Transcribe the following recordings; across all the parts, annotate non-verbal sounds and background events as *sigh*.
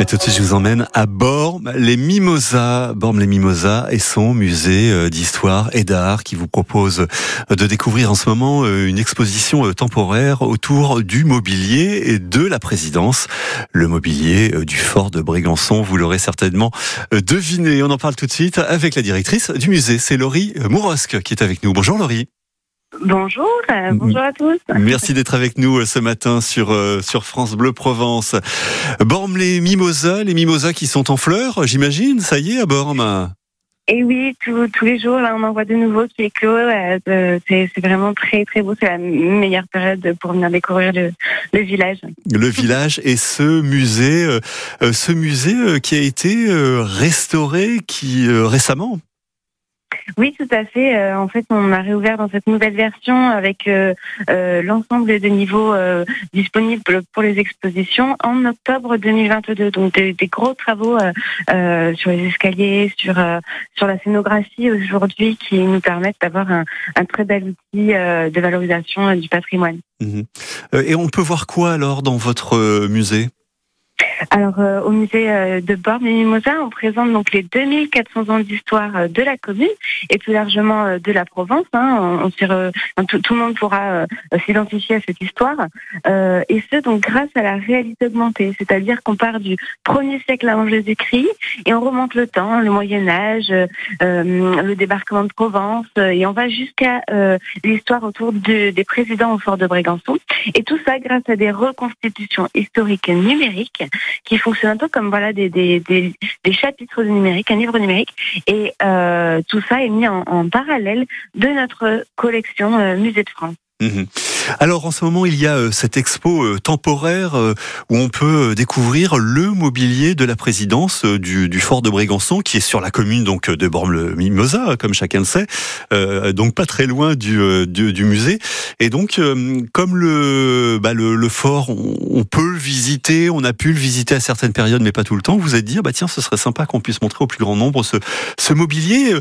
Et tout de suite, je vous emmène à Bormes, les Mimosas, Bormes les Mimosas et son musée euh, d'histoire et d'art qui vous propose de découvrir en ce moment euh, une exposition euh, temporaire autour du mobilier et de la présidence. Le mobilier du fort de Brégançon, vous l'aurez certainement deviné. On en parle tout de suite avec la directrice du musée, c'est Laurie Mourosque qui est avec nous. Bonjour Laurie. Bonjour, euh, bonjour à tous. Merci d'être avec nous euh, ce matin sur, euh, sur France Bleu Provence. Bormes les mimosas, les mimosas qui sont en fleurs, j'imagine, ça y est à Bormes et oui, tous les jours, là, on en voit de nouveaux qui éclosent. c'est vraiment très, très beau. C'est la meilleure période pour venir découvrir le, le village. Le village et ce musée, ce musée qui a été restauré qui récemment. Oui, tout à fait. Euh, en fait, on a réouvert dans cette nouvelle version avec euh, euh, l'ensemble des niveaux disponibles pour les expositions en octobre 2022. Donc des, gros travaux sur les escaliers, sur sur la scénographie aujourd'hui qui nous permettent d'avoir un, très bel outil de valorisation du patrimoine. Mhm. Et on peut voir quoi alors dans votre musée? Alors, euh, au musée euh, de Bormes et Mimosa, on présente donc les 2400 ans d'histoire euh, de la commune et plus largement de la Provence. Hein. On, tout, tout, le monde pourra s'identifier à cette histoire. et ce, donc, grâce à la réalité augmentée. C'est-à-dire qu'on part du 1er siècle avant Jésus-Christ et on remonte le temps, le Moyen-Âge, le débarquement de Provence, et on va jusqu'à l'histoire autour de, des présidents au fort de Brégançon. Et tout ça grâce à des reconstitutions historiques numériques qui fonctionnent un peu comme voilà des, des, des, des chapitres de numérique, un livre numérique. Et euh, tout ça est mis en, en, parallèle de notre collection euh, Musée de France. Mhm. Alors en ce moment, il y a euh, cette expo euh, temporaire euh, où on peut découvrir le mobilier de la présidence du, fort de Brégançon, qui est sur la commune donc de Bormes-le-Mimosa, comme chacun le sait, donc pas très loin du, du, musée. Et donc, comme le, bah, le, fort, on, peut le visiter, on a pu le visiter à certaines périodes, mais pas tout le temps. Vous êtes dit, bah tiens, ce serait sympa qu'on puisse montrer au plus grand nombre ce, ce mobilier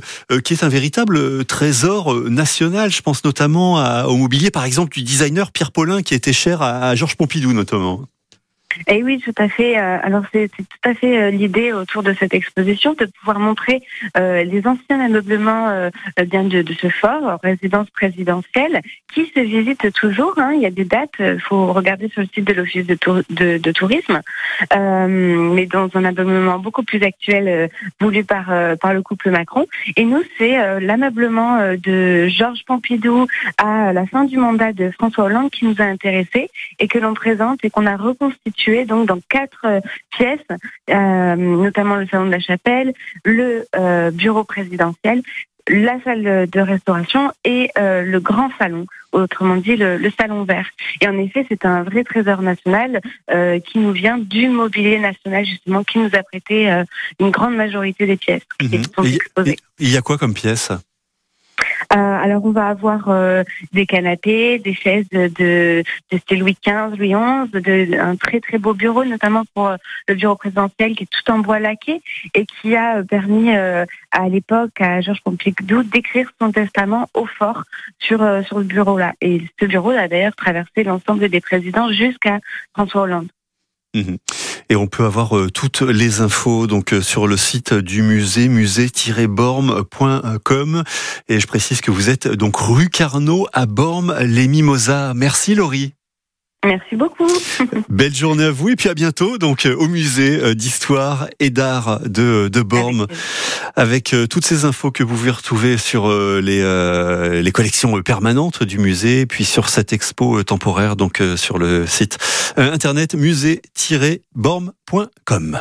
qui est un véritable trésor national. Je pense notamment au mobilier, par exemple, du designer Pierre Paulin qui était cher à Georges Pompidou notamment. Et oui, tout à fait. Euh, alors c'est tout à fait euh, l'idée autour de cette exposition de pouvoir montrer euh, les anciens ameublements bien de, ce fort, résidence présidentielle, qui se visitent toujours. Hein. Il y a des dates. Il faut regarder sur le site de l'office de, de, tourisme, mais dans un ameublement beaucoup plus actuel voulu par par le couple Macron. Et nous, c'est l'ameublement de Georges Pompidou à la fin du mandat de François Hollande qui nous a intéressés et que l'on présente et qu'on a reconstitué donc dans quatre euh, pièces, euh, notamment le salon de la chapelle, le euh, bureau présidentiel, la salle de restauration et le grand salon, autrement dit le, salon vert. Et en effet, c'est un vrai trésor national qui nous vient du mobilier national justement, qui nous a prêté une grande majorité des pièces qui mhm. sont exposées. Il y a quoi comme pièces alors on va avoir euh, des canapés, des chaises de, de Louis XV, Louis XI, un très très beau bureau, notamment pour euh, le bureau présidentiel qui est tout en bois laqué et qui a permis à l'époque à Georges Pompidou d'écrire son testament au fort sur sur le bureau là. Et ce bureau a d'ailleurs traversé l'ensemble des présidents jusqu'à François Hollande. Mmh et on peut avoir euh, toutes les infos donc euh, sur le site du musée musée-borme.com et je précise que vous êtes donc rue Carnot à Bormes les Mimosas. Merci Laurie. Merci beaucoup. *laughs* Belle journée à vous et puis à bientôt donc euh, au musée euh, d'histoire et d'art de, de Bormes avec, euh, toutes ces infos que vous pouvez retrouver sur les, les collections permanentes du musée puis sur cette expo temporaire donc sur le site internet musée-bormes.com.